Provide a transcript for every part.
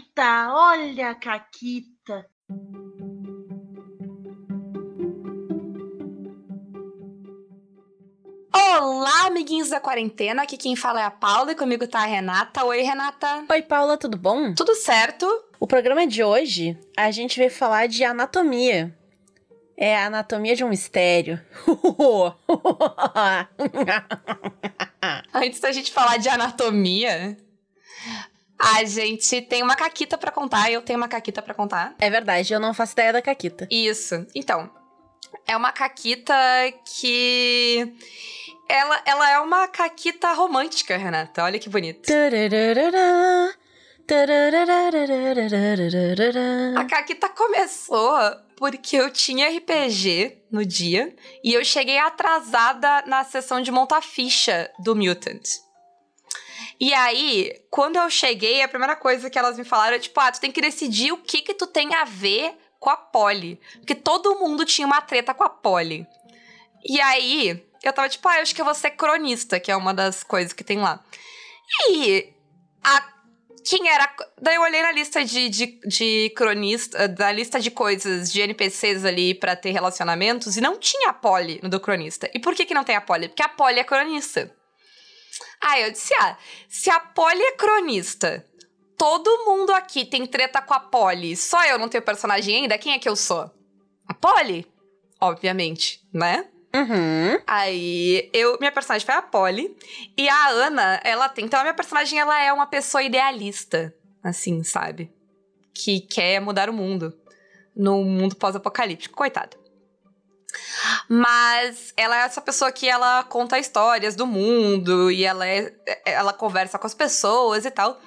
Caquita, olha a Caquita. Olá, amiguinhos da quarentena. Aqui quem fala é a Paula e comigo tá a Renata. Oi, Renata. Oi, Paula, tudo bom? Tudo certo? O programa de hoje a gente vai falar de anatomia. É a anatomia de um mistério. Antes da gente falar de anatomia, a gente tem uma caquita para contar. Eu tenho uma caquita para contar. É verdade, eu não faço ideia da caquita. Isso. Então, é uma caquita que ela, ela é uma caquita romântica, Renata. Olha que bonito. A caquita começou porque eu tinha RPG no dia e eu cheguei atrasada na sessão de montar ficha do Mutant. E aí, quando eu cheguei, a primeira coisa que elas me falaram é tipo, ah, tu tem que decidir o que que tu tem a ver com a Polly. Porque todo mundo tinha uma treta com a Polly. E aí, eu tava tipo, ah, eu acho que eu vou ser cronista, que é uma das coisas que tem lá. E a quem era. Daí eu olhei na lista de, de, de cronista, da lista de coisas de NPCs ali para ter relacionamentos e não tinha a Polly no do cronista. E por que, que não tem a Polly? Porque a Polly é cronista. Aí eu disse: ah, se a Polly é cronista, todo mundo aqui tem treta com a Polly, só eu não tenho personagem ainda, quem é que eu sou? A Polly? Obviamente, né? Uhum. Aí, eu, minha personagem foi a Polly. E a Ana, ela tem. Então, a minha personagem, ela é uma pessoa idealista, assim, sabe? Que quer mudar o mundo. No mundo pós-apocalíptico. Coitada. Mas ela é essa pessoa que ela conta histórias do mundo e ela é, ela conversa com as pessoas e tal.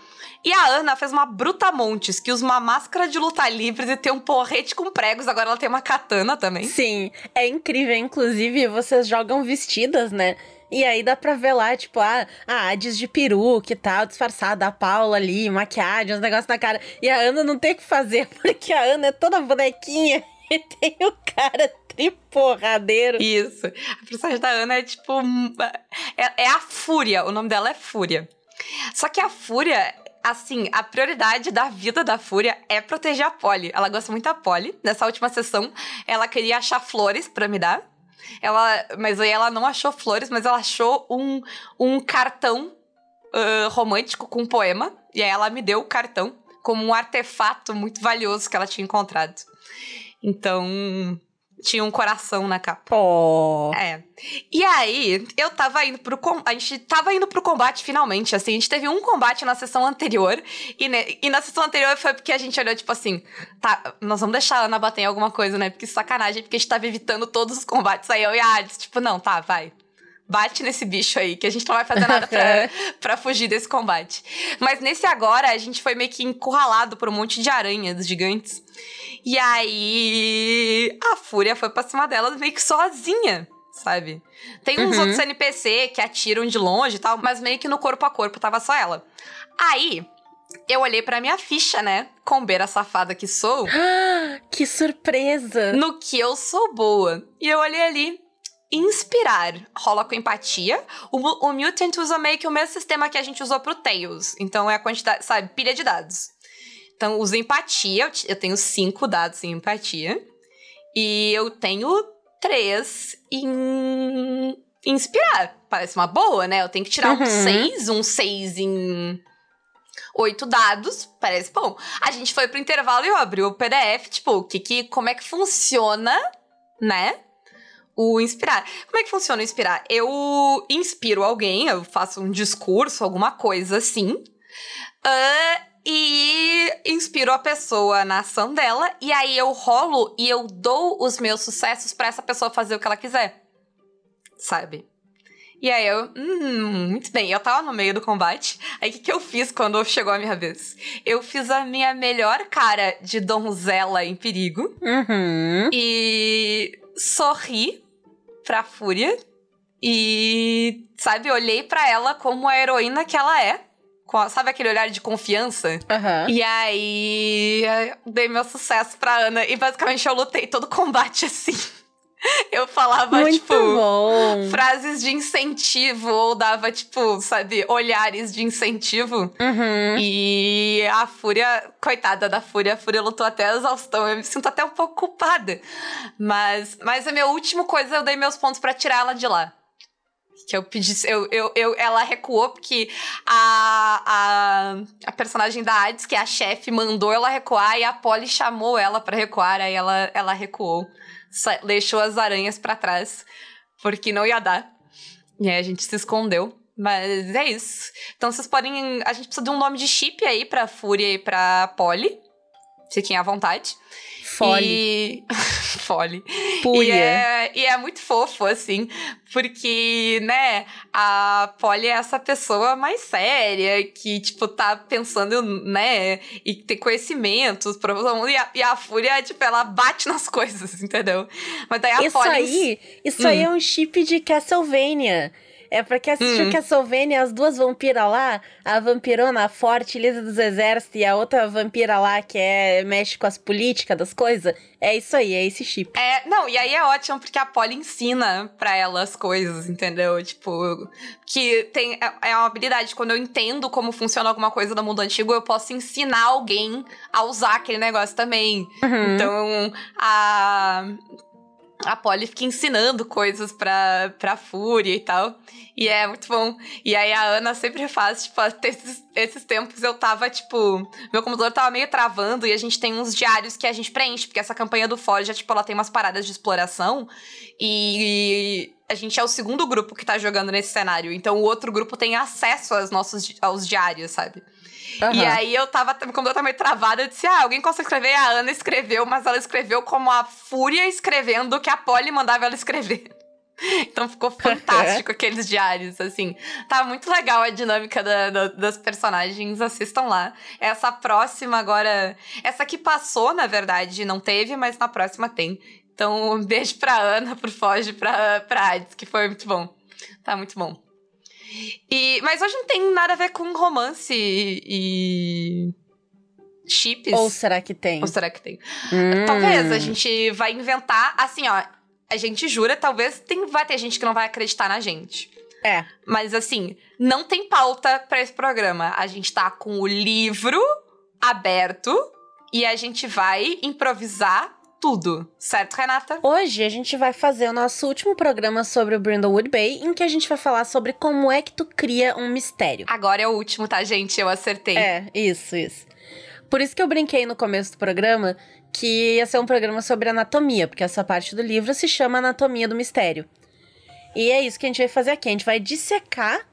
E a Ana fez uma brutamontes, que usa uma máscara de luta livre e tem um porrete com pregos. Agora ela tem uma katana também. Sim, é incrível. Inclusive, vocês jogam vestidas, né? E aí dá pra ver lá, tipo, a, a Hades de peruca e tal, disfarçada, a Paula ali, maquiagem, uns negócios na cara. E a Ana não tem o que fazer, porque a Ana é toda bonequinha e tem o cara triporradeiro. Isso. A personagem da Ana é tipo. É, é a Fúria. O nome dela é Fúria. Só que a Fúria, assim, a prioridade da vida da Fúria é proteger a Polly. Ela gosta muito da Polly. Nessa última sessão, ela queria achar flores para me dar. Ela, mas aí ela não achou flores, mas ela achou um, um cartão uh, romântico com um poema. E aí ela me deu o cartão como um artefato muito valioso que ela tinha encontrado. Então, tinha um coração na capa. Oh. É. E aí, eu tava indo pro com... a gente tava indo pro combate finalmente, assim, a gente teve um combate na sessão anterior e, ne... e na sessão anterior foi porque a gente olhou tipo assim, tá, nós vamos deixar a Ana bater em alguma coisa, né? Porque sacanagem, porque a gente tava evitando todos os combates. Aí eu e a Alice, tipo, não, tá, vai bate nesse bicho aí, que a gente não vai fazer nada pra, pra fugir desse combate. Mas nesse agora, a gente foi meio que encurralado por um monte de aranhas gigantes. E aí a Fúria foi pra cima delas meio que sozinha, sabe? Tem uns uhum. outros NPC que atiram de longe e tal, mas meio que no corpo a corpo tava só ela. Aí, eu olhei pra minha ficha, né? Combeira safada que sou. que surpresa! No que eu sou boa. E eu olhei ali. Inspirar rola com empatia. O, o Mutant usa meio que o mesmo sistema que a gente usou pro Tails. Então é a quantidade, sabe? Pilha de dados. Então, uso empatia. Eu tenho cinco dados em empatia. E eu tenho três em inspirar. Parece uma boa, né? Eu tenho que tirar uhum. um seis, um seis em oito dados. Parece bom. A gente foi pro intervalo e eu abri o PDF, tipo, que, que, como é que funciona, né? O inspirar. Como é que funciona o inspirar? Eu inspiro alguém, eu faço um discurso, alguma coisa assim. Uh, e inspiro a pessoa na ação dela, e aí eu rolo e eu dou os meus sucessos para essa pessoa fazer o que ela quiser. Sabe? E aí eu, hum, muito bem, eu tava no meio do combate. Aí o que, que eu fiz quando chegou a minha vez? Eu fiz a minha melhor cara de donzela em perigo. Uhum. E sorri pra Fúria. E, sabe, olhei para ela como a heroína que ela é sabe aquele olhar de confiança? Uhum. E aí dei meu sucesso pra Ana. E basicamente eu lutei todo o combate assim. Eu falava, Muito tipo, bom. frases de incentivo, ou dava, tipo, sabe, olhares de incentivo. Uhum. E a Fúria, coitada da Fúria, a Fúria lutou até a exaustão. Eu me sinto até um pouco culpada. Mas, mas a minha última coisa, eu dei meus pontos pra tirar ela de lá. Que eu pedi. Eu, eu, eu, ela recuou porque a, a, a personagem da Hades, que é a chefe, mandou ela recuar e a Polly chamou ela pra recuar. Aí ela, ela recuou. Deixou as aranhas pra trás. Porque não ia dar. E aí a gente se escondeu. Mas é isso. Então vocês podem. A gente precisa de um nome de chip aí pra Fúria e pra Polly. Fiquem à vontade. Fole. E... Fole. Púria. E é, e é muito fofo, assim, porque, né, a Polly é essa pessoa mais séria, que, tipo, tá pensando, né, e tem conhecimentos pra todo mundo, e a, e a Fúria, tipo, ela bate nas coisas, entendeu? Mas daí a Isso Polly... aí, isso aí é um chip de Castlevania. É pra quem assistiu Hum. Castlevania, as duas vampiras lá, a vampirona forte, líder dos exércitos, e a outra vampira lá que é mexe com as políticas das coisas. É isso aí, é esse chip. É, não, e aí é ótimo porque a Polly ensina pra ela as coisas, entendeu? Tipo, que tem é é uma habilidade quando eu entendo como funciona alguma coisa no mundo antigo, eu posso ensinar alguém a usar aquele negócio também. Uhum. Então, a a Polly fica ensinando coisas pra, pra Fúria e tal. E é muito bom. E aí a Ana sempre faz, tipo, esses, esses tempos eu tava, tipo. Meu computador tava meio travando e a gente tem uns diários que a gente preenche, porque essa campanha do Forja, tipo, ela tem umas paradas de exploração. E a gente é o segundo grupo que tá jogando nesse cenário. Então o outro grupo tem acesso aos nossos aos diários, sabe? E Aham. aí eu tava, como eu tava meio travada, eu disse: Ah, alguém consegue escrever? A Ana escreveu, mas ela escreveu como a Fúria escrevendo o que a Polly mandava ela escrever. Então ficou fantástico aqueles diários, assim. Tá muito legal a dinâmica da- da- das personagens, assistam lá. Essa próxima agora. Essa que passou, na verdade, não teve, mas na próxima tem. Então, um beijo pra Ana, pro Foge, pra, pra Hades, que foi muito bom. Tá muito bom. E, mas hoje não tem nada a ver com romance e. e chips. Ou será que tem? Ou será que tem? Hum. Talvez a gente vai inventar, assim, ó. A gente jura, talvez tem, vai ter gente que não vai acreditar na gente. É. Mas assim, não tem pauta pra esse programa. A gente tá com o livro aberto e a gente vai improvisar tudo, certo, Renata? Hoje a gente vai fazer o nosso último programa sobre o Brindlewood Bay, em que a gente vai falar sobre como é que tu cria um mistério. Agora é o último, tá, gente? Eu acertei. É, isso, isso. Por isso que eu brinquei no começo do programa que ia ser um programa sobre anatomia, porque essa parte do livro se chama Anatomia do Mistério. E é isso que a gente vai fazer aqui. A gente vai dissecar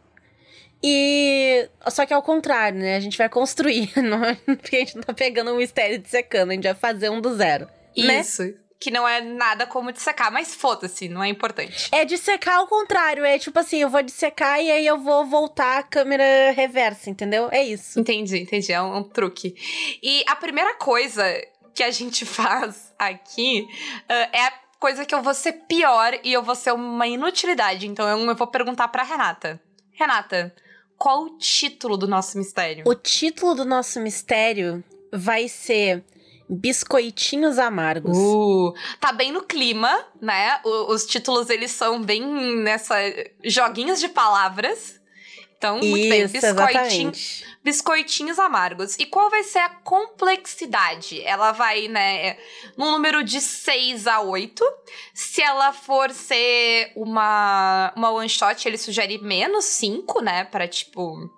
e. Só que ao contrário, né? A gente vai construir. Não... é- Porque a gente não tá pegando um mistério e dissecando, a gente vai fazer um do zero. Né? Isso. Que não é nada como dissecar, mas foda-se, não é importante. É dissecar ao contrário. É tipo assim, eu vou dissecar e aí eu vou voltar a câmera reversa, entendeu? É isso. Entendi, entendi. É um, um truque. E a primeira coisa que a gente faz aqui ah, é a coisa que eu vou ser pior e eu vou ser uma inutilidade. Então eu, eu vou perguntar pra Renata. Renata, qual o título do nosso mistério? O título do nosso mistério vai ser Biscoitinhos Amargos. Uh, tá bem no clima, né? O- os títulos, eles são bem nessa... Joguinhos de palavras. Então, muito bem. Isso, Biscoitinho, biscoitinhos amargos. E qual vai ser a complexidade? Ela vai, né, no número de 6 a 8. Se ela for ser uma, uma one shot, ele sugere menos 5, né, para tipo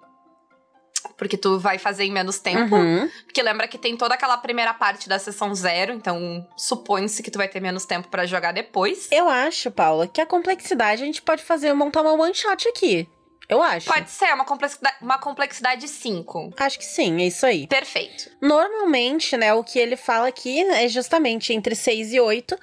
porque tu vai fazer em menos tempo. Uhum. Porque lembra que tem toda aquela primeira parte da sessão zero, então supõe-se que tu vai ter menos tempo pra jogar depois. Eu acho, Paula, que a complexidade a gente pode fazer montar uma one shot aqui. Eu acho. Pode ser uma complexidade, uma complexidade 5. Acho que sim, é isso aí. Perfeito. Normalmente, né, o que ele fala aqui é justamente entre 6 e 8.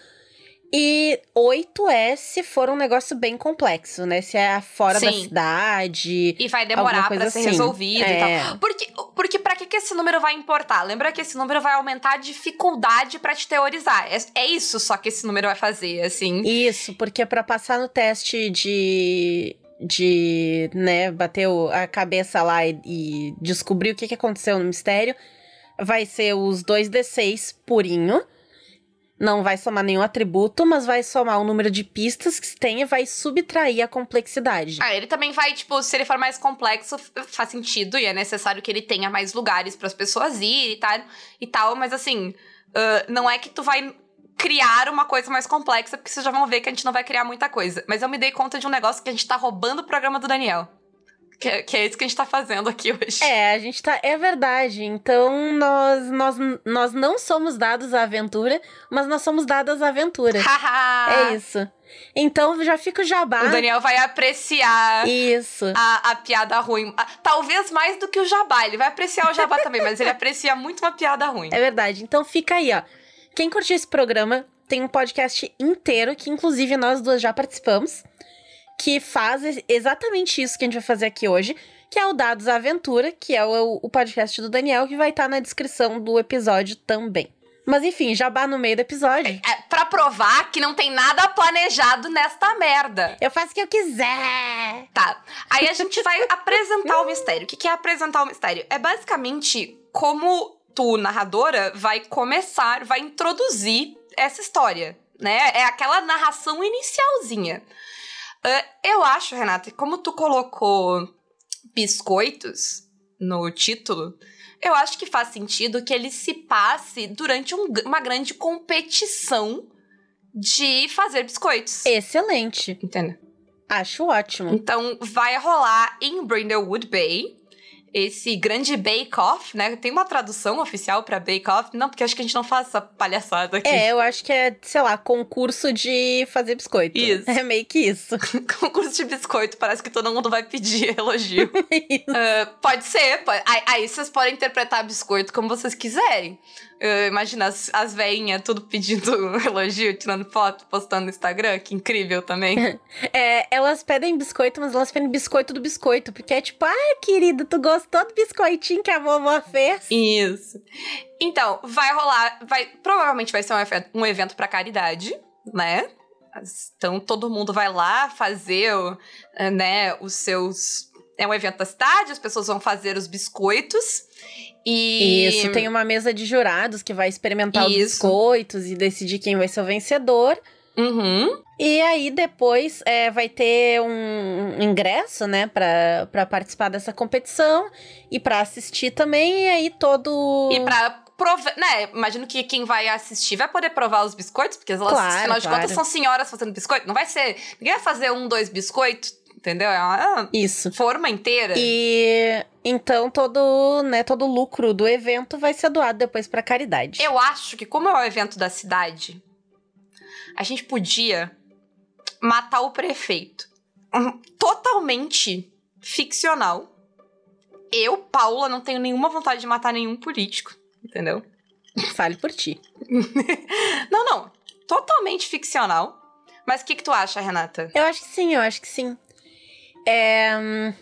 E 8 é se for um negócio bem complexo, né? Se é fora da Sim. cidade. E vai demorar coisa ser assim. resolvido e É. tal. Porque, porque pra que, que esse número vai importar? Lembra que esse número vai aumentar a dificuldade pra te teorizar. É, é isso só que esse número vai fazer, assim. Isso, porque pra passar no teste de. de, né, bater a cabeça lá e, e descobrir o que, que aconteceu no mistério, vai ser os 2d6 purinho. Não vai somar nenhum atributo, mas vai somar o número de pistas que tem e vai subtrair a complexidade. Ah, ele também vai, tipo, se ele for mais complexo, faz sentido e é necessário que ele tenha mais lugares para as pessoas ir e tal, e tal, mas assim, uh, não é que tu vai criar uma coisa mais complexa, porque vocês já vão ver que a gente não vai criar muita coisa. Mas eu me dei conta de um negócio que a gente tá roubando o programa do Daniel. Que, que, é isso que a gente tá fazendo aqui hoje. É, a gente tá. É verdade. Então, nós, nós, nós não somos dados à aventura, mas nós somos dadas à aventura. é isso. Então já fica o jabá. O Daniel vai apreciar Isso. A, a piada ruim. Talvez mais do que o jabá. Ele vai apreciar o jabá também, mas ele aprecia muito uma piada ruim. É verdade. Então fica aí, ó. Quem curtiu esse programa tem um podcast inteiro, que inclusive nós duas já participamos que faz exatamente isso que a gente vai fazer aqui hoje, que é o Dados Aventura, que é o, o podcast do Daniel, que vai estar tá na descrição do episódio também. Mas enfim, jabá no meio do episódio. É, é pra provar que não tem nada planejado nesta merda. Eu faço o que eu quiser. Tá. Aí a gente vai apresentar o mistério. O que é apresentar o mistério? É basicamente como tu, narradora, vai começar, vai introduzir essa história, né? É aquela narração inicialzinha. Uh, eu acho, Renata, como tu colocou biscoitos no título, eu acho que faz sentido que ele se passe durante um, uma grande competição de fazer biscoitos. Excelente. Entendeu? Acho ótimo. Então, vai rolar em Brindlewood Bay esse grande bake-off, né? Tem uma tradução oficial para bake-off? Não, porque acho que a gente não faz essa palhaçada aqui. É, eu acho que é, sei lá, concurso de fazer biscoito. Isso. É meio que isso. concurso de biscoito, parece que todo mundo vai pedir elogio. uh, pode ser, pode... Aí, vocês podem interpretar biscoito como vocês quiserem. Uh, imagina as, as veinhas tudo pedindo elogio, tirando foto, postando no Instagram, que incrível também. é, elas pedem biscoito, mas elas pedem biscoito do biscoito, porque é tipo, ah, querida, tu gostou do biscoitinho que a vovó fez? Isso. Então, vai rolar, vai, provavelmente vai ser um evento, um evento pra caridade, né? Então, todo mundo vai lá fazer, né, os seus... É um evento da cidade, as pessoas vão fazer os biscoitos. E... Isso, tem uma mesa de jurados que vai experimentar Isso. os biscoitos e decidir quem vai ser o vencedor. Uhum. E aí depois é, vai ter um ingresso, né, pra, pra participar dessa competição e para assistir também. E aí todo. E pra provar, né? Imagino que quem vai assistir vai poder provar os biscoitos, porque elas, claro, afinal de claro. contas, são senhoras fazendo biscoito. Não vai ser. Ninguém vai fazer um, dois biscoitos entendeu? É uma Isso. forma inteira. E então todo, né, todo lucro do evento vai ser doado depois para caridade. Eu acho que como é o evento da cidade, a gente podia matar o prefeito. Totalmente ficcional. Eu, Paula, não tenho nenhuma vontade de matar nenhum político, entendeu? Fale por ti. não, não. Totalmente ficcional. Mas o que, que tu acha, Renata? Eu acho que sim, eu acho que sim. É,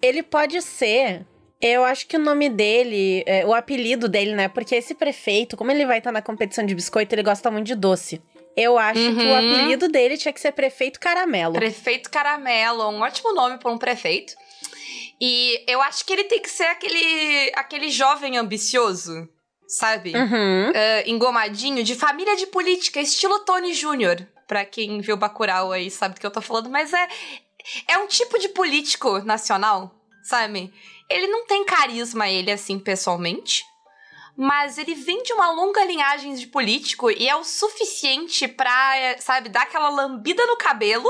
ele pode ser. Eu acho que o nome dele, é, o apelido dele, né? Porque esse prefeito, como ele vai estar na competição de biscoito, ele gosta muito de doce. Eu acho uhum. que o uhum. apelido dele tinha que ser Prefeito Caramelo. Prefeito Caramelo, um ótimo nome para um prefeito. E eu acho que ele tem que ser aquele, aquele jovem ambicioso, sabe? Uhum. Uh, engomadinho, de família de política, estilo Tony Júnior. Pra quem viu Bacurau aí sabe do que eu tô falando, mas é, é um tipo de político nacional, sabe? Ele não tem carisma, ele, assim, pessoalmente. Mas ele vem de uma longa linhagem de político e é o suficiente pra, sabe, dar aquela lambida no cabelo,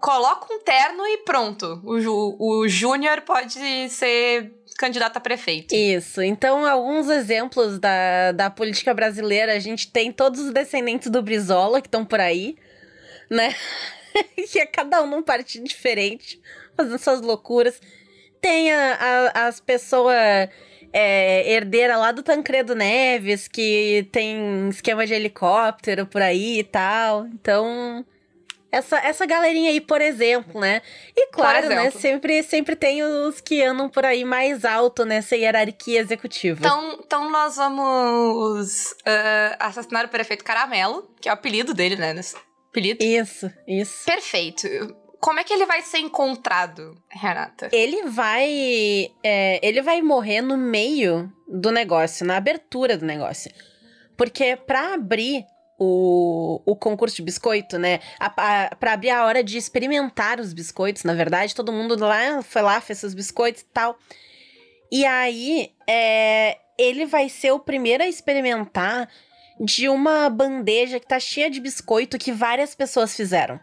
coloca um terno e pronto. O, o Júnior pode ser candidato a prefeito. Isso. Então, alguns exemplos da, da política brasileira, a gente tem todos os descendentes do Brizola que estão por aí, né? que é cada um num partido diferente, fazendo suas loucuras. Tem a, a, as pessoas é, herdeira lá do Tancredo Neves, que tem esquema de helicóptero por aí e tal. Então, essa, essa galerinha aí, por exemplo, né? E claro, né? Sempre, sempre tem os que andam por aí mais alto nessa hierarquia executiva. Então, então nós vamos uh, assassinar o prefeito Caramelo, que é o apelido dele, né? apelido? Isso, isso. Perfeito. Como é que ele vai ser encontrado, Renata? Ele vai. É, ele vai morrer no meio do negócio, na abertura do negócio. Porque para abrir o, o concurso de biscoito, né? A, a, pra abrir a hora de experimentar os biscoitos, na verdade. Todo mundo lá foi lá, fez seus biscoitos e tal. E aí, é, ele vai ser o primeiro a experimentar de uma bandeja que tá cheia de biscoito que várias pessoas fizeram.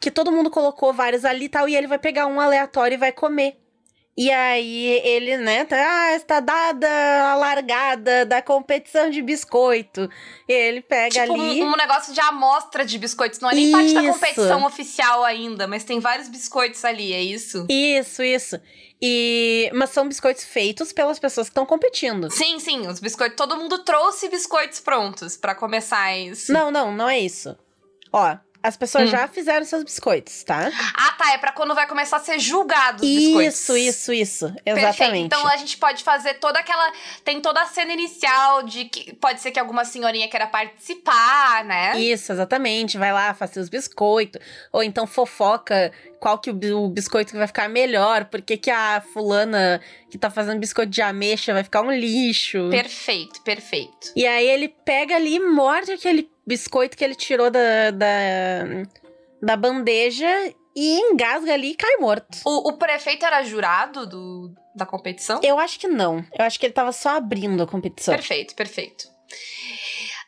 Que todo mundo colocou vários ali e tal, e ele vai pegar um aleatório e vai comer. E aí ele, né, tá, ah, está dada a largada da competição de biscoito. E ele pega tipo ali. Um, um negócio de amostra de biscoitos. Não é nem parte da competição oficial ainda, mas tem vários biscoitos ali, é isso? Isso, isso. E mas são biscoitos feitos pelas pessoas que estão competindo. Sim, sim, os biscoitos, todo mundo trouxe biscoitos prontos para começar isso. Não, não, não é isso. Ó, as pessoas hum. já fizeram seus biscoitos, tá? Ah, tá. É pra quando vai começar a ser julgado os isso, biscoitos. Isso, isso, isso. Exatamente. Perfeito. Então a gente pode fazer toda aquela. Tem toda a cena inicial de que pode ser que alguma senhorinha queira participar, né? Isso, exatamente. Vai lá, faz seus biscoitos. Ou então fofoca qual que o, biscoito que vai ficar melhor, porque que a fulana que tá fazendo biscoito de ameixa vai ficar um lixo. Perfeito, perfeito. E aí ele pega ali e morde aquele biscoito que ele tirou da, da, da bandeja e engasga ali e cai morto. O, o, prefeito era jurado do, da competição? Eu acho que não. Eu acho que ele tava só abrindo a competição. Perfeito, perfeito.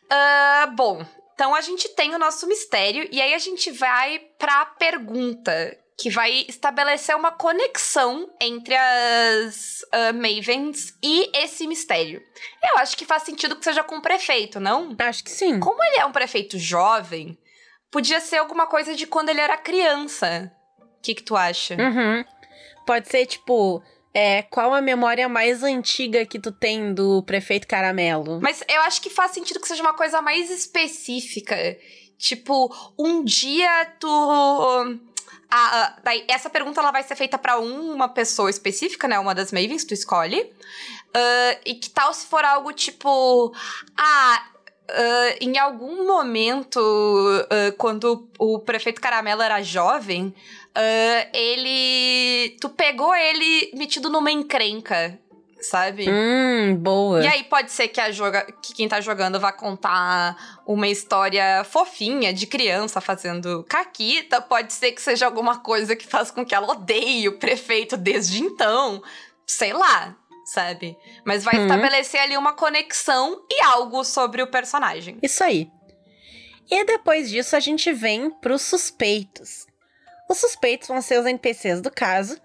Uh, bom, então a gente tem o nosso mistério e aí a gente vai pra pergunta que vai estabelecer uma conexão entre as uh, Mavens e esse mistério. Eu acho que faz sentido que seja com o prefeito, não? Acho que sim. Como ele é um prefeito jovem, podia ser alguma coisa de quando ele era criança. O que, que tu acha? Uhum. Pode ser, tipo, é, qual a memória mais antiga que tu tem do prefeito Caramelo? Mas eu acho que faz sentido que seja uma coisa mais específica. Tipo, um dia tu a, a, daí, essa pergunta ela vai ser feita para uma pessoa específica, né? Uma das Mavens, tu escolhe. Uh, e que tal se for algo tipo. Ah, Uh, em algum momento, uh, quando o prefeito Caramelo era jovem, uh, ele. Tu pegou ele metido numa encrenca sabe? Hum, boa. E aí pode ser que, a joga que quem tá jogando vá contar uma história fofinha de criança fazendo caquita, pode ser que seja alguma coisa que faz com que ela odeie o prefeito desde então. Sei lá, sabe? Mas vai hum. estabelecer ali uma conexão e algo sobre o personagem. Isso aí. E depois disso a gente vem pros suspeitos. Os suspeitos vão ser os NPCs do caso.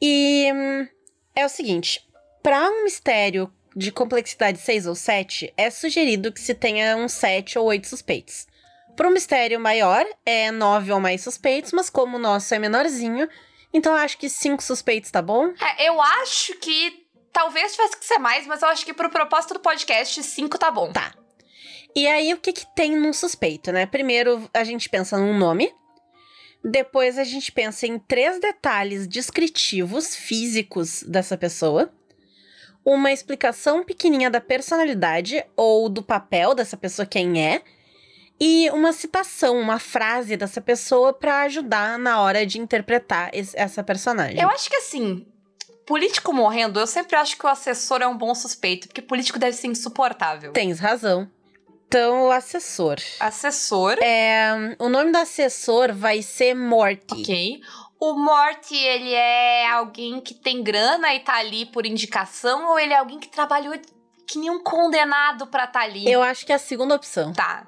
E hum, é o seguinte: para um mistério de complexidade 6 ou 7, é sugerido que se tenha uns 7 ou 8 suspeitos. Para um mistério maior, é 9 ou mais suspeitos, mas como o nosso é menorzinho, então eu acho que 5 suspeitos tá bom? É, eu acho que talvez tivesse que ser mais, mas eu acho que pro propósito do podcast, 5 tá bom. Tá. E aí, o que que tem num suspeito, né? Primeiro, a gente pensa num nome. Depois, a gente pensa em três detalhes descritivos físicos dessa pessoa uma explicação pequenininha da personalidade ou do papel dessa pessoa quem é e uma citação, uma frase dessa pessoa para ajudar na hora de interpretar esse, essa personagem. Eu acho que assim, político morrendo, eu sempre acho que o assessor é um bom suspeito, porque político deve ser insuportável. Tens razão. Então, o assessor. Assessor. É, o nome do assessor vai ser Morty. Ok. O Morty, ele é alguém que tem grana e tá ali por indicação, ou ele é alguém que trabalhou que nem um condenado pra tá ali? Eu acho que é a segunda opção. Tá.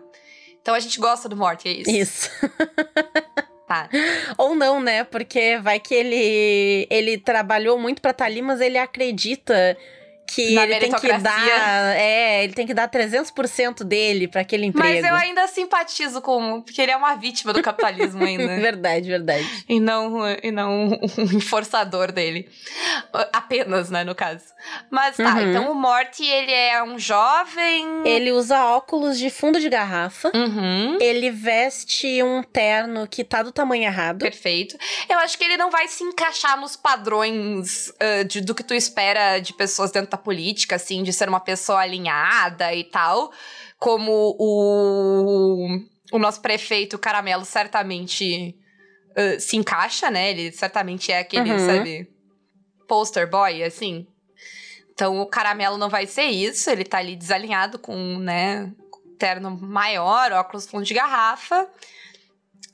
Então a gente gosta do Morty, é isso? Isso. Tá. Ou não, né? Porque vai que ele ele trabalhou muito pra estar tá ali, mas ele acredita que Na ele tem que dar, é, ele tem que dar 300% dele para aquele emprego. Mas eu ainda simpatizo com, porque ele é uma vítima do capitalismo ainda. verdade, verdade. E não e não um enforçador dele. Apenas, né, no caso. Mas tá, uhum. então o Morty, ele é um jovem, ele usa óculos de fundo de garrafa. Uhum. Ele veste um terno que tá do tamanho errado. Perfeito. Eu acho que ele não vai se encaixar nos padrões uh, de, do que tu espera de pessoas dentro da política, assim, de ser uma pessoa alinhada e tal, como o, o nosso prefeito Caramelo certamente uh, se encaixa, né? Ele certamente é aquele, uhum. sabe, poster boy, assim. Então o Caramelo não vai ser isso, ele tá ali desalinhado com, né, terno maior, óculos fundo de garrafa.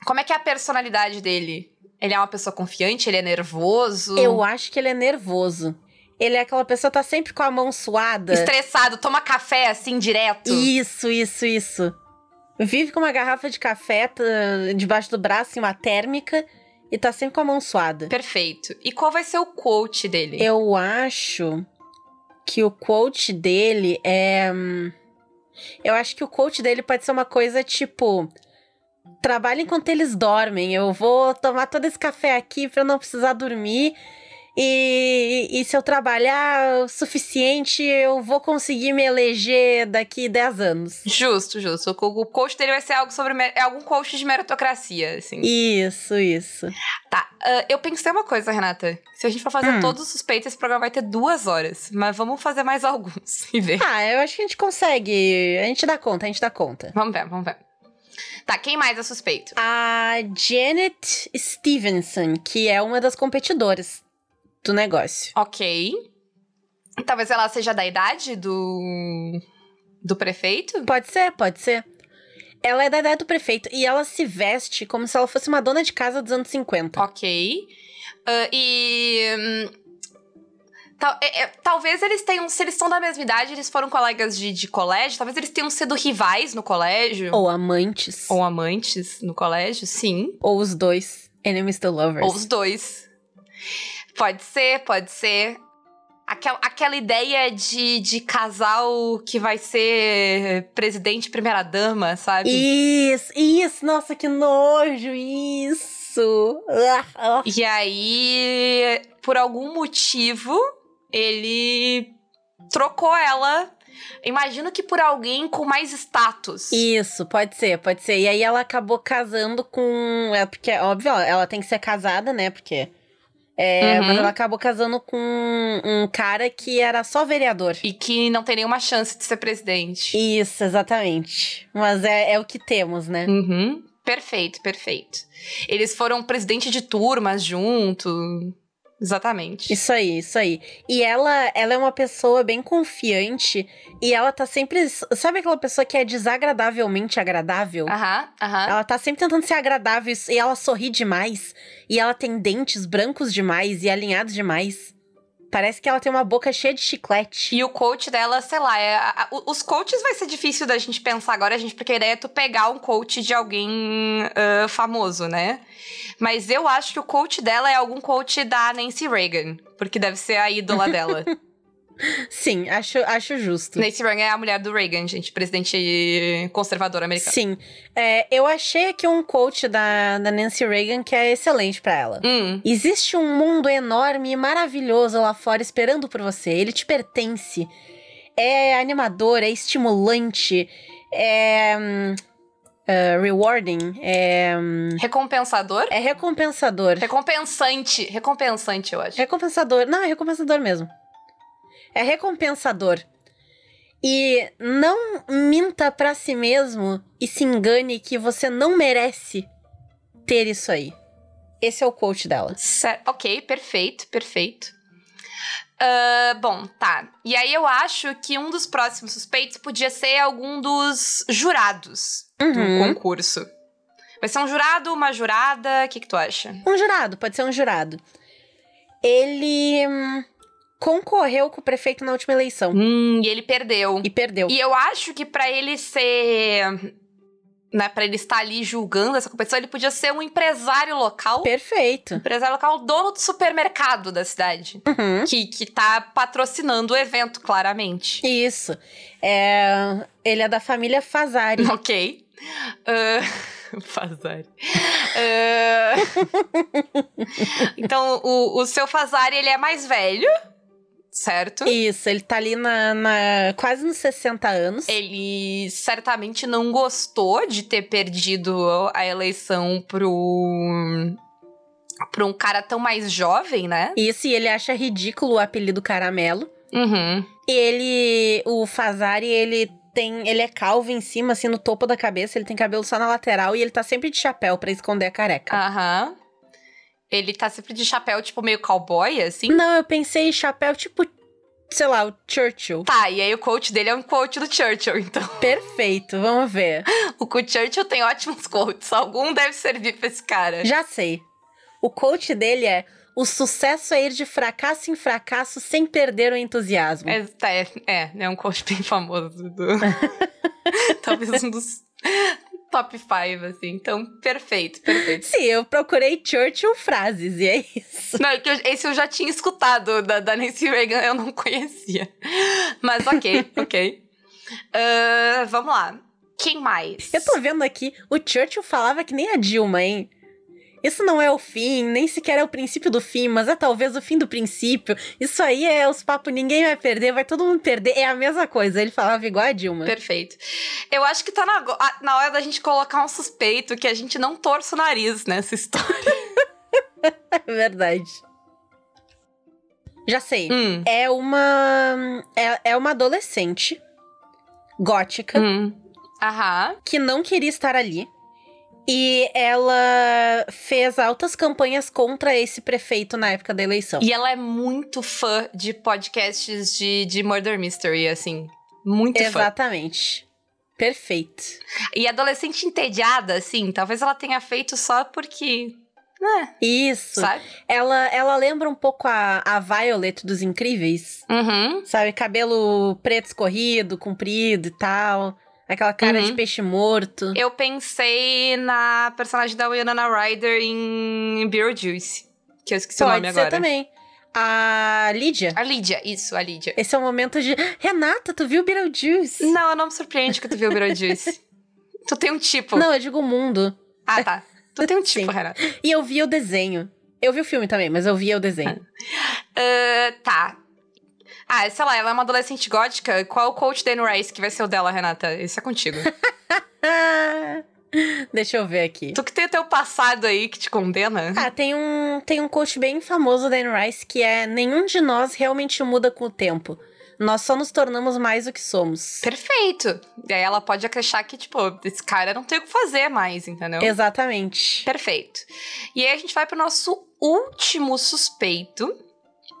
Como é que é a personalidade dele? Ele é uma pessoa confiante? Ele é nervoso? Eu acho que ele é nervoso. Ele é aquela pessoa que tá sempre com a mão suada. Estressado, toma café assim direto. Isso, isso, isso. Vive com uma garrafa de café debaixo do braço e uma térmica e tá sempre com a mão suada. Perfeito. E qual vai ser o quote dele? Eu acho que o quote dele é. Eu acho que o quote dele pode ser uma coisa tipo. Trabalha enquanto eles dormem. Eu vou tomar todo esse café aqui pra eu não precisar dormir. E, e se eu trabalhar o suficiente, eu vou conseguir me eleger daqui 10 anos. Justo, justo. O, coach dele vai ser algo sobre. É algum coach de meritocracia, assim. Isso, isso. Tá. ah, eu pensei uma coisa, Renata. Se a gente for fazer Hum. todos os suspeitos, esse programa vai ter duas horas. Mas vamos fazer mais alguns e ver. Ah, eu acho que a gente consegue. A gente dá conta, a gente dá conta. Vamos ver, vamos ver. Tá, quem mais é suspeito? A Janet Stevenson, que é uma das competidoras do negócio. Ok. Talvez ela seja da idade do. do prefeito? Pode ser, pode ser. Ela é da idade do prefeito e ela se veste como se ela fosse uma dona de casa dos anos 50. Ok. Ah, e. hum, tal- é- é, talvez eles tenham. Se eles são da mesma idade, eles foram colegas de, de colégio, talvez eles tenham sido rivais no colégio. Ou amantes. Ou amantes no colégio, sim. Ou os dois. Enemies to lovers. Ou os dois. Pode ser, pode ser. Aquela, aquela ideia de, de casal que vai ser presidente e primeira-dama, sabe? Isso, isso, nossa, que nojo, isso. Ah. E aí, por algum motivo, ele trocou ela. Imagino que por alguém com mais status. Isso, pode ser, pode ser. E aí ela acabou casando com. É porque, óbvio, ela tem que ser casada, né? Porque. É, Uhum. Mas ela acabou casando com um cara que era só vereador. E que não tem nenhuma chance de ser presidente. Isso, exatamente. Mas é, é o que temos, né? Uhum. Perfeito, perfeito. Eles foram presidente de turmas junto. Exatamente. Isso aí, isso aí. E ela, ela é uma pessoa bem confiante e ela tá sempre. Sabe aquela pessoa que é desagradavelmente agradável? Aham, aham. Ela tá sempre tentando ser agradável e ela sorri demais. E ela tem dentes brancos demais e alinhados demais. Parece que ela tem uma boca cheia de chiclete. E o coach dela, sei lá, é, a- a- os coaches vai ser difícil da gente pensar agora, a gente, porque a ideia é tu pegar um coach de alguém ah, famoso, né? Mas eu acho que o coach dela é algum coach da Nancy Reagan, porque deve ser a ídola dela. Sim, acho, acho justo. Nancy Reagan é a mulher do Reagan, gente, presidente conservador americano. Sim. É, eu achei aqui um coach da, da Nancy Reagan que é excelente pra ela. Hum, Existe um mundo enorme e maravilhoso lá fora esperando por você. Ele te pertence. É animador, é estimulante, é. é rewarding, é. hum, recompensador? é recompensador. Recompensante. Recompensante, eu acho. Recompensador. Não, é recompensador mesmo. É recompensador. E não minta pra si mesmo e se engane que você não merece ter isso aí. Esse é o coach dela. Cer- ok, perfeito, perfeito. Ah, bom, tá. E aí eu acho que um dos próximos suspeitos podia ser algum dos jurados Uhum. do concurso. Vai ser um jurado, uma jurada? O que, que tu acha? Um jurado, pode ser um jurado. Ele hum, concorreu com o prefeito na última eleição Hum, e ele perdeu. e perdeu. E eu acho que pra ele ser. Né, pra ele estar ali julgando essa competição, ele podia ser um empresário local. Perfeito. Empresário local, dono do supermercado da cidade. Uhum. Que, que tá patrocinando o evento, claramente. Isso. É, ele é da família Fazari. Ok. Ah, Fazari. Ah, então, o, o seu Fazari, ele é mais velho, certo? Isso, ele tá ali na, na- quase nos 60 anos. Ele certamente não gostou de ter perdido a eleição pro. pra um cara tão mais jovem, né? Isso, e ele acha ridículo o apelido Caramelo. Uhum. Ele, o Fazari, ele tem, ele é calvo em cima, assim, no topo da cabeça, ele tem cabelo só na lateral e ele tá sempre de chapéu pra esconder a careca. Aham. Ele tá sempre de chapéu, tipo, meio cowboy, assim. Não, eu pensei em chapéu tipo sei lá, o Churchill. Tá, e aí o quote dele é um quote do Churchill, então. Perfeito, vamos ver. O Churchill tem ótimos quotes. Algum deve servir pra esse cara. Já sei. O quote dele é: o sucesso é ir de fracasso em fracasso sem perder o entusiasmo. É, tá, é, é, é um quote bem famoso do. Talvez um dos top 5, assim. Então, perfeito, perfeito. Sim, eu procurei Churchill frases e é isso. Não, é esse eu já tinha escutado da, da Nancy Reagan, eu não conhecia. Mas ok, ok. Uh, vamos lá. Quem mais? Eu tô vendo aqui, o Churchill falava que nem a Dilma, hein? Isso não é o fim, nem sequer é o princípio do fim, mas é talvez o fim do princípio. Isso aí é os papos, ninguém vai perder, vai todo mundo perder. É a mesma coisa. Ele falava igual a Dilma. Perfeito. Eu acho que tá na, na hora da gente colocar um suspeito que a gente não torça o nariz nessa história. é verdade. Já sei. Hum. É uma. É, é uma adolescente gótica Hum. Aham. que não queria estar ali. E ela fez altas campanhas contra esse prefeito na época da eleição. E ela é muito fã de podcasts de, de Murder Mystery, assim. Muito fã. Exatamente. Perfeito. E adolescente entediada, assim, talvez ela tenha feito só porque. Né, Isso. sabe? Ela, ela lembra um pouco a, a Violet dos Incríveis. Uhum. Sabe? Cabelo preto escorrido, comprido e tal. Aquela cara Uhum. de peixe morto. Eu pensei na personagem da Winona Ryder em Beetlejuice. Que eu esqueci o Pode nome ser agora. também. A Lídia. A Lídia, isso, a Lídia. Esse é o momento de. Renata, tu viu Beetlejuice? Não, eu não me surpreende que tu viu Beetlejuice. tu tem um tipo. Não, eu digo o mundo. Ah, tá. Tu tem um tipo, Sim. Renata. E eu vi o desenho. Eu vi o filme também, mas eu vi o desenho. Ah, tá. Ah, sei lá, ela é uma adolescente gótica. Qual é o coach da Rice que vai ser o dela, Renata? Esse é contigo. Deixa eu ver aqui. tu que tem o teu passado aí que te condena. Ah, tem um, tem um coach bem famoso da Anne Rice que é: nenhum de nós realmente muda com o tempo. Nós só nos tornamos mais o que somos. Perfeito. E aí ela pode achar que, tipo, esse cara não tem o que fazer mais, entendeu? Exatamente. Perfeito. E aí a gente vai pro nosso último suspeito.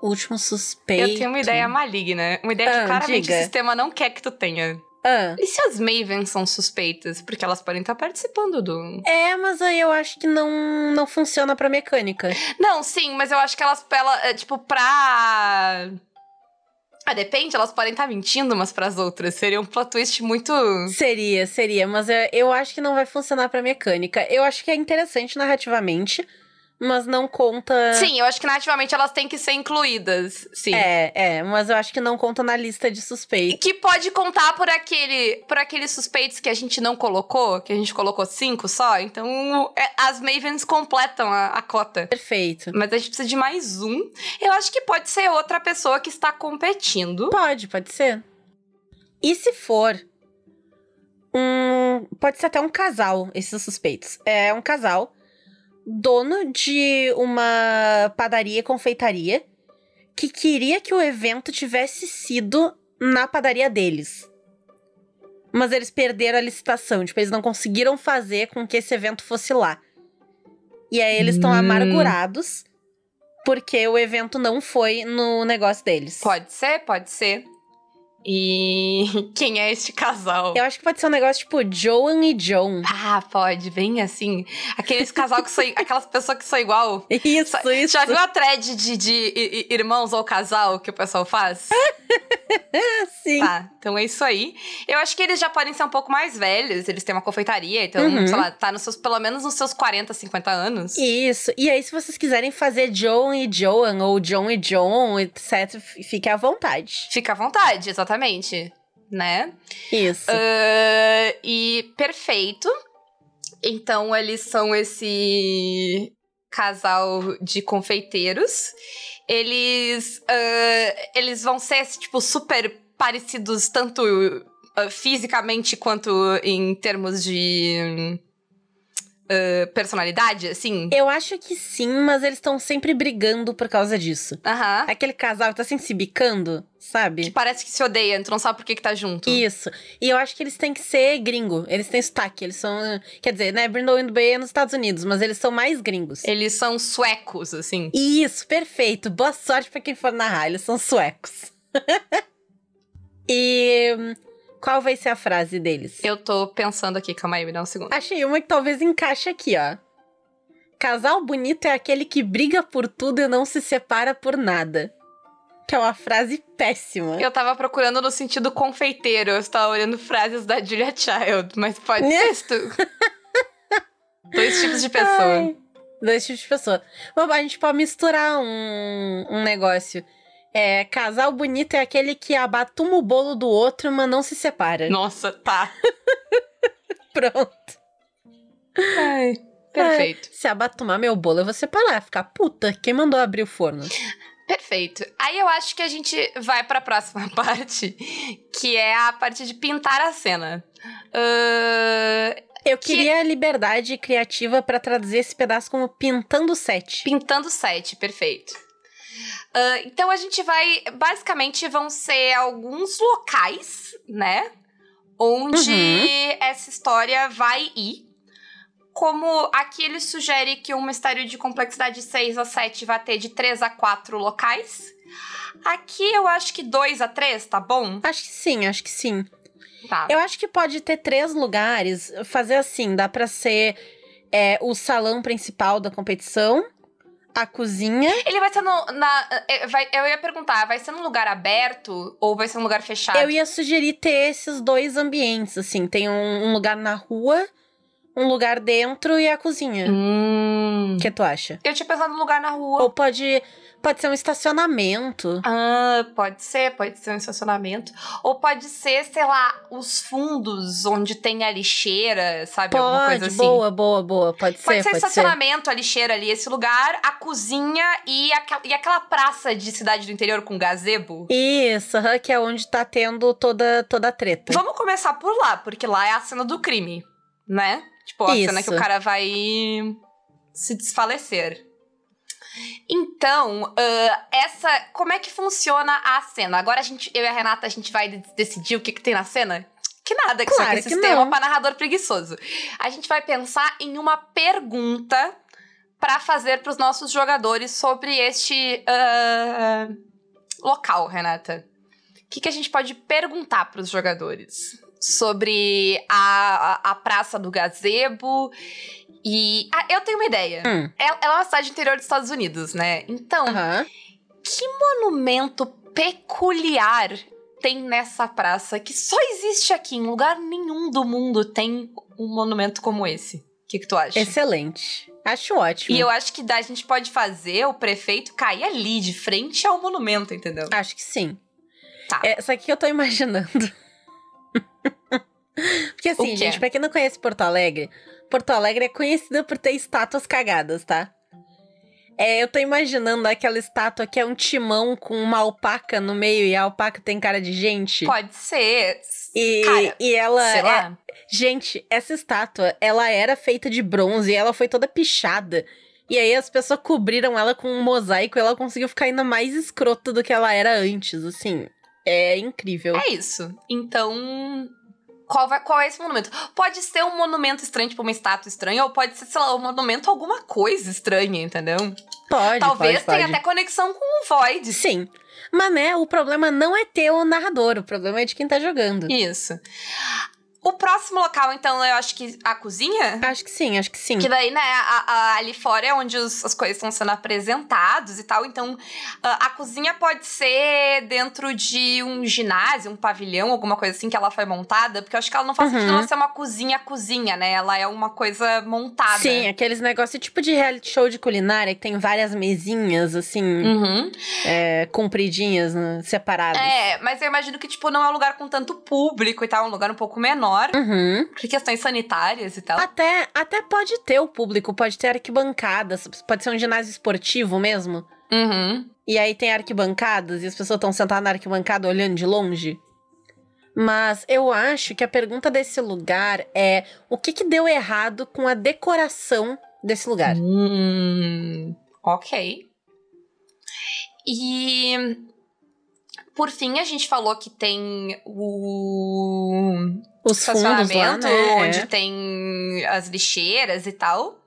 Último suspeito. Eu tenho uma ideia maligna. Uma ideia Ah, que claramente diga. o sistema não quer que tu tenha. Ah, E se as Mavens são suspeitas? Porque elas podem estar participando do. é, mas aí eu acho que não, não funciona pra mecânica. Não, sim, mas eu acho que elas, ela, é, tipo, pra. Ah, depende, elas podem estar mentindo umas pras outras. Seria um plot twist muito. Seria, seria, mas eu, eu acho que não vai funcionar pra mecânica. Eu acho que é interessante narrativamente, mas não conta. Sim, eu acho que narrativamente elas têm que ser incluídas. Sim. É, é, mas eu acho que não conta na lista de suspeitos. Que pode contar por aquele por aqueles suspeitos que a gente não colocou, que a gente colocou cinco só. Então, é, as Mavens completam a, a cota. Perfeito. Mas a gente precisa de mais um. Eu acho que pode ser outra pessoa que está competindo. Pode, pode ser. E se for um. Pode ser até um casal, esses suspeitos. É um casal, dono de uma padaria e confeitaria, que queria que o evento tivesse sido na padaria deles. Mas eles perderam a licitação, tipo, eles não conseguiram fazer com que esse evento fosse lá. E aí eles estão Hum. amargurados porque o evento não foi no negócio deles. Pode ser, pode ser. E quem é este casal? Eu acho que pode ser um negócio tipo Joan e John. Ah, pode, bem assim. Aqueles casal que são. aquelas pessoas que são igual. Isso, isso. Já viu a thread de, de irmãos ou casal que o pessoal faz? Sim. Tá, então é isso aí. Eu acho que eles já podem ser um pouco mais velhos, eles têm uma confeitaria, então, Uhum. sei lá, tá nos seus, pelo menos nos seus 40, 50 anos. Isso. E aí, se vocês quiserem fazer Joan e Joan, ou John e John, etc., fique à vontade. Fica à vontade, exatamente. Né? Isso. Ah, e perfeito. Então, eles são esse casal de confeiteiros. Eles, ah, eles vão ser, tipo, super parecidos, tanto ah, fisicamente quanto em termos de ah, personalidade, assim. Eu acho que sim, mas eles estão sempre brigando por causa disso. Aham. Aquele casal que tá sempre se bicando, Que sabe? parece que se odeia, tu não sabe por que, que tá junto. Isso. E eu acho que eles têm que ser gringo. Eles têm sotaque. Eles são. Quer dizer, né? Brindle and Bay é nos Estados Unidos, mas eles são mais gringos. Eles são suecos, assim. Isso, perfeito. Boa sorte pra quem for narrar. Eles são suecos. e hum, qual vai ser a frase deles? Eu tô pensando aqui, calma aí, me dá um segundo. Achei uma que talvez encaixe aqui, ó. Casal bonito é aquele que briga por tudo e não se separa por nada. Que é uma frase péssima. Eu tava procurando no sentido confeiteiro, eu estava olhando frases da Julia Child, mas pode ser isso. Dois tipos de pessoa. Ai, dois tipos de pessoa. Bom, a gente pode misturar um, um negócio. É, casal bonito é aquele que abatuma o bolo do outro, mas não se separa. Nossa, tá. Pronto. Ai, perfeito. Se abatumar meu bolo, eu vou separar. Ficar puta. Quem mandou abrir o forno? Perfeito. Aí eu acho que a gente vai para a próxima parte, que é a parte de pintar a cena. Uh, eu queria que... liberdade criativa para traduzir esse pedaço como pintando set. Pintando set, perfeito. Uh, então a gente vai. Basicamente, vão ser alguns locais, né? Onde uhum. essa história vai ir. Como aqui ele sugere que um mistério de complexidade 6 a 7 vai ter de 3 a 4 locais. Aqui eu acho que 2 a 3, tá bom? Acho que sim, acho que sim. Tá. Eu acho que pode ter três lugares. Fazer assim, dá para ser é, o salão principal da competição, a cozinha. Ele vai ser no. Na, é, vai, eu ia perguntar, vai ser num lugar aberto ou vai ser um lugar fechado? Eu ia sugerir ter esses dois ambientes, assim. Tem um, um lugar na rua um lugar dentro e a cozinha. O hum. que tu acha? Eu tinha pensado no lugar na rua. Ou pode, pode ser um estacionamento. Ah, pode ser, pode ser um estacionamento. Ou pode ser, sei lá, os fundos onde tem a lixeira, sabe? Pode, Alguma coisa assim. boa, boa, boa. Pode, pode ser, ser. Pode ser estacionamento, a lixeira ali, esse lugar, a cozinha e, aqua, e aquela praça de cidade do interior com gazebo. Isso, que é onde tá tendo toda, toda a treta. Vamos começar por lá, porque lá é a cena do crime, né? Tipo, a Isso. cena que o cara vai se desfalecer. Então, uh, essa. Como é que funciona a cena? Agora a gente, eu e a Renata, a gente vai decidir o que, que tem na cena? Que nada, que claro isso aqui que sistema para narrador preguiçoso. A gente vai pensar em uma pergunta para fazer para os nossos jogadores sobre este uh, local, Renata. O que, que a gente pode perguntar para os jogadores? sobre a, a, a Praça do Gazebo. E. Ah, eu tenho uma ideia. Hum. Ela, ela, é uma cidade interior dos Estados Unidos, né? Então, uhum. que monumento peculiar tem nessa praça que só existe aqui? Em lugar nenhum do mundo tem um monumento como esse. O que, que tu acha? Excelente. Acho ótimo. E eu acho que a gente pode fazer o prefeito cair ali, de frente ao monumento, entendeu? Acho que sim. Tá. É, só que eu tô imaginando Porque assim, gente, pra quem não conhece Porto Alegre, Porto Alegre é conhecida por ter estátuas cagadas, tá? É, eu tô imaginando aquela estátua que é um timão com uma alpaca no meio e a alpaca tem cara de gente. Pode ser. E, cara, e ela. sei é... lá. Gente, essa estátua, ela era feita de bronze e ela foi toda pichada. E aí as pessoas cobriram ela com um mosaico e ela conseguiu ficar ainda mais escrota do que ela era antes, assim. É incrível. É isso. Então, qual, vai, qual é esse monumento? Pode ser um monumento estranho, tipo uma estátua estranha, ou pode ser, sei lá, um monumento alguma coisa estranha, entendeu? Pode, Talvez pode, tenha pode. até conexão com o Void. Sim. Mas, né, o problema não é ter o narrador, o problema é de quem tá jogando. Isso. O próximo local, então, eu acho que a cozinha? Acho que sim, acho que sim. Que daí, né, a, a, ali fora é onde os, as coisas estão sendo apresentadas e tal. Então, a, a, cozinha pode ser dentro de um ginásio, um pavilhão, alguma coisa assim que ela foi montada. Porque eu acho que ela não faz Uhum. sentido ela ser uma cozinha-cozinha, né? Ela é uma coisa montada. Sim, aqueles negócios tipo de reality show de culinária que tem várias mesinhas, assim, Uhum. é, compridinhas, né, separadas. É, mas eu imagino que, tipo, não é um lugar com tanto público e tal, é um lugar um pouco menor. Uhum. Por questões sanitárias e tal. Até, até pode ter o público, pode ter arquibancadas, pode ser um ginásio esportivo mesmo. Uhum. E aí tem arquibancadas e as pessoas estão sentadas na arquibancada olhando de longe. Mas eu acho que a pergunta desse lugar é o que, que deu errado com a decoração desse lugar? Hum, ok. E por fim, a gente falou que tem o Os fundos lá, estacionamento, né? onde tem as lixeiras e tal.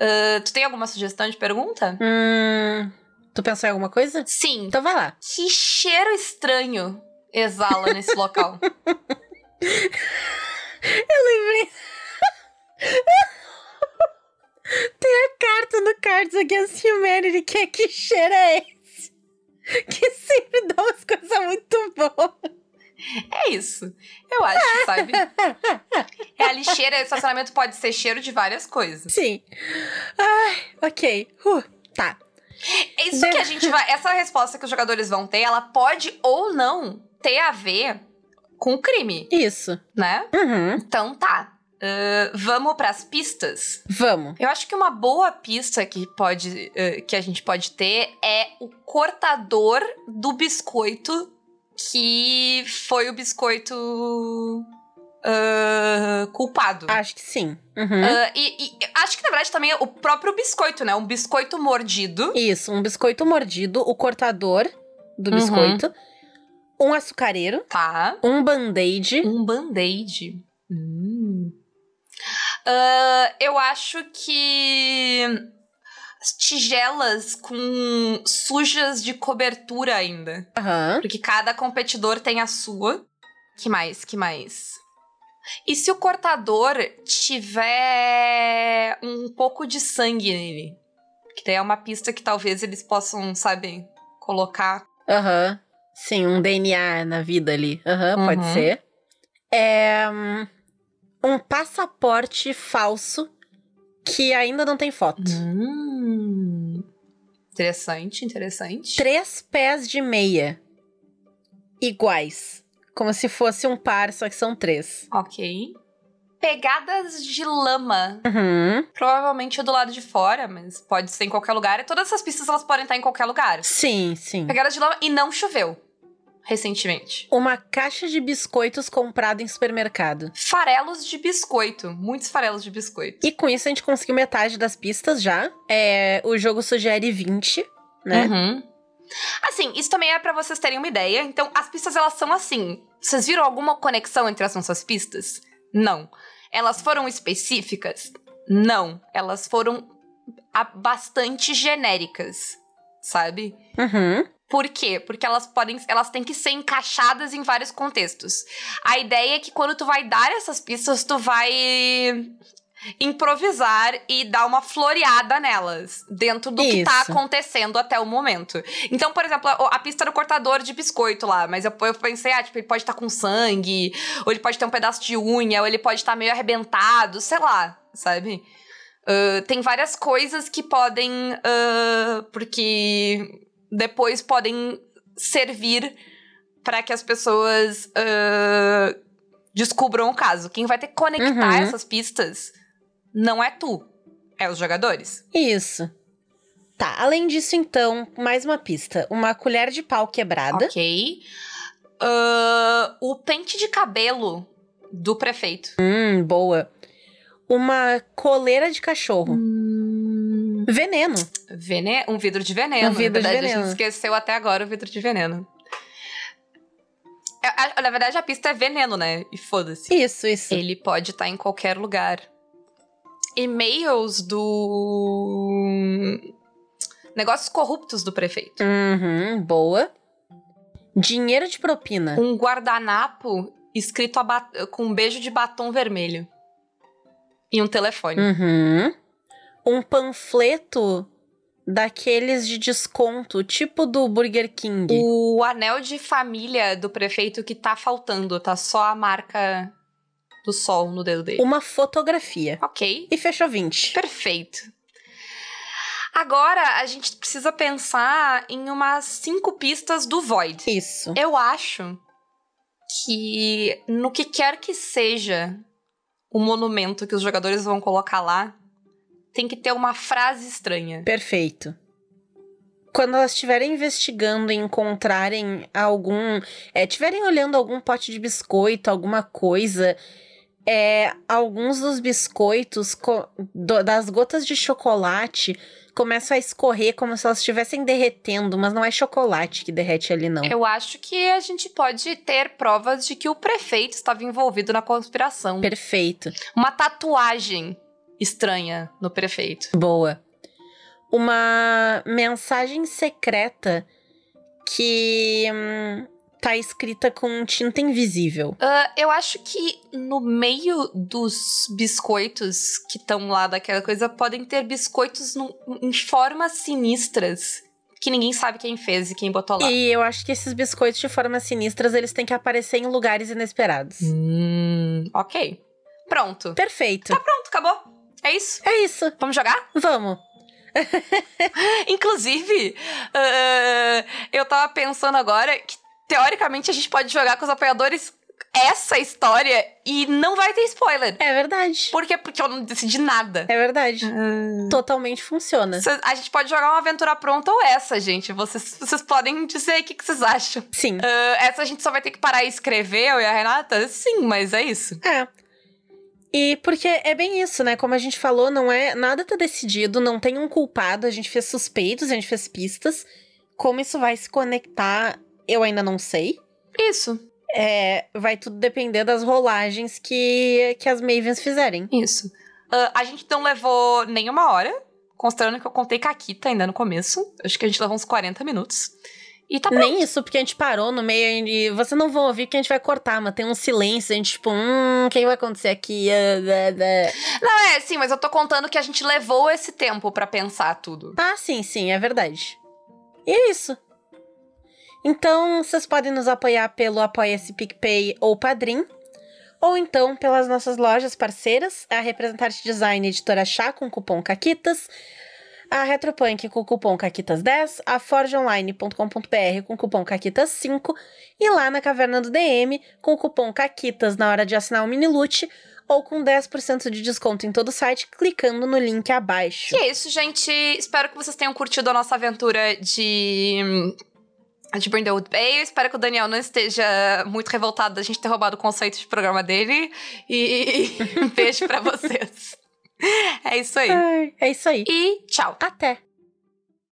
Ah, tu tem alguma sugestão de pergunta? Hum, Tu pensou em alguma coisa? Sim. Então vai lá. Que cheiro estranho exala nesse local. Eu lembrei. Tem a carta no Cards Against Humanity que é que cheiro é esse? Que sempre dá umas coisas muito boas. É isso. Eu acho, sabe? É a lixeira, estacionamento pode ser cheiro de várias coisas. Sim. Ai, ok. Uh, tá. É Isso que a gente vai. Essa resposta que os jogadores vão ter, ela pode ou não ter a ver com o crime, Isso. né? Uhum. Então tá. Ah, vamos pras pistas. Vamos. Eu acho que uma boa pista que pode eh, que a gente pode ter é o cortador do biscoito que foi o biscoito ah, culpado. Acho que sim. Uhum. E, e acho que na verdade também é o próprio biscoito, né? Um biscoito mordido. Isso, um biscoito mordido, o cortador do Uhum. biscoito, um açucareiro, Tá. um band-aid. Um band-aid. Hum. Ah, eu acho que as tigelas com sujas de cobertura ainda. Aham. Porque cada competidor tem a sua. Que mais? Que mais? E se o cortador tiver um pouco de sangue nele? Que daí é uma pista que talvez eles possam, sabe, colocar. Aham. Sim, um DNA na vida ali. Aham, pode Uhum. ser. É. Um passaporte falso que ainda não tem foto. Hum. Interessante, interessante. Três pés de meia. Iguais. Como se fosse um par, só que são três. Ok. Pegadas de lama. Uhum. Provavelmente do lado de fora, mas pode ser em qualquer lugar. E todas essas pistas elas podem estar em qualquer lugar. Sim, sim. Pegadas de lama e não choveu. Recentemente. Uma caixa de biscoitos comprada em supermercado. Farelos de biscoito. Muitos farelos de biscoito. E com isso a gente conseguiu metade das pistas já. É, o jogo sugere 20, né? Uhum. Assim, isso também é pra vocês terem uma ideia. Então, as pistas elas são assim. Vocês viram alguma conexão entre as nossas pistas? Não. Elas foram específicas? Não. Elas foram bastante genéricas, sabe? Uhum. Por quê? Porque elas podem, elas têm que ser encaixadas em vários contextos. A ideia é que quando tu vai dar essas pistas, tu vai improvisar e dar uma floreada nelas, dentro do que tá Isso. acontecendo até o momento. Então, por exemplo, a, a pista do cortador de biscoito lá, mas eu, eu pensei, ah, tipo, ele pode estar com sangue, ou ele pode ter um pedaço de unha, ou ele pode estar meio arrebentado, sei lá, sabe? Ah, tem várias coisas que podem. ah, porque depois podem servir para que as pessoas ah, descubram o caso. Quem vai ter que conectar Uhum. essas pistas não é tu, é os jogadores. Isso. Tá, além disso, então, mais uma pista. Uma colher de pau quebrada. Ok. Ah, o pente de cabelo do prefeito. Hum, boa. Uma coleira de cachorro. Veneno. Vene... Um vidro de veneno. Um vidro na de verdade, a veneno. gente esqueceu até agora o vidro de veneno. É, a- Na verdade, a pista é veneno, né? E foda-se. Isso, isso. Ele pode estar em qualquer lugar. E-mails do. Negócios corruptos do prefeito. Uhum, boa. Dinheiro de propina. Um guardanapo escrito a ba- com um beijo de batom vermelho. E um telefone. Uhum. Um panfleto daqueles de desconto, tipo do Burger King. O anel de família do prefeito que tá faltando, tá só a marca do sol no dedo dele. Uma fotografia. Ok, E fechou 20. perfeito. Agora a gente precisa pensar em umas cinco pistas do Void. Isso. Eu acho que no que quer que seja o monumento que os jogadores vão colocar lá, tem que ter uma frase estranha. Perfeito. Quando elas estiverem investigando e encontrarem algum. É, estiverem olhando algum pote de biscoito, alguma coisa. É, alguns dos biscoitos, co- do- das gotas de chocolate, começam a escorrer como se elas estivessem derretendo, mas não é chocolate que derrete ali, não. Eu acho que a gente pode ter provas de que o prefeito estava envolvido na conspiração. Perfeito. Uma tatuagem estranha no prefeito. Boa. uma mensagem secreta que hum, tá escrita com tinta invisível. Uh, eu acho que no meio dos biscoitos que estão lá daquela coisa, podem ter biscoitos no, em formas sinistras. Que ninguém sabe quem fez e quem botou lá. E eu acho que esses biscoitos de formas sinistras, eles têm que aparecer em lugares inesperados. Hum, ok. Pronto. Perfeito. Tá pronto, acabou. É isso. É isso. Vamos jogar? Vamos. Inclusive, uh, eu tava pensando agora que, teoricamente, a gente pode jogar com os apoiadores essa história e não vai ter spoiler. É verdade. Por quê? Porque eu não decidi nada. É verdade. Totalmente funciona. A gente pode jogar uma aventura pronta ou essa, gente. Vocês, vocês podem dizer o que, que vocês acham. Sim. Ah, essa a gente só vai ter que parar e escrever, eu e a Renata? Sim, mas é isso. É. E porque é bem isso, né? Como a gente falou, não é nada tá decidido, não tem um culpado, a gente fez suspeitos, a gente fez pistas. Como isso vai se conectar, eu ainda não sei. Isso, É, vai tudo depender das rolagens que, que as Mavens fizerem. isso. Ah, a gente não levou nenhuma hora, considerando que eu contei Caquita ainda no começo. Acho que a gente levou uns 40 minutos. E tá pronto. Nem isso, porque a gente parou no meio e você não vai ouvir que a gente vai cortar, mas tem um silêncio, a gente tipo, hum, o que vai acontecer aqui? Não, é, sim, mas eu tô contando que a gente levou esse tempo pra pensar tudo. Ah, sim, sim, é verdade. E é isso. Então, vocês podem nos apoiar pelo Apoia-se PicPay ou Padrim. Ou então pelas nossas lojas parceiras, a Representante Design Editora Chá com cupom CAQUITAS, a Retropunk com cupom CAQUITAS10, a forgeonline.com.br com cupom CAQUITAS5 e lá na Caverna do DM com o cupom CAQUITAS na hora de assinar o mini loot ou com 10% de desconto em todo o site clicando no link abaixo. E é isso, gente. Espero que vocês tenham curtido a nossa aventura de. De Brindlewood Bay. Eu espero que o Daniel não esteja muito revoltado da gente ter roubado o conceito de programa dele. E beijo pra vocês. É isso aí. Ai, É isso aí. E tchau. Até!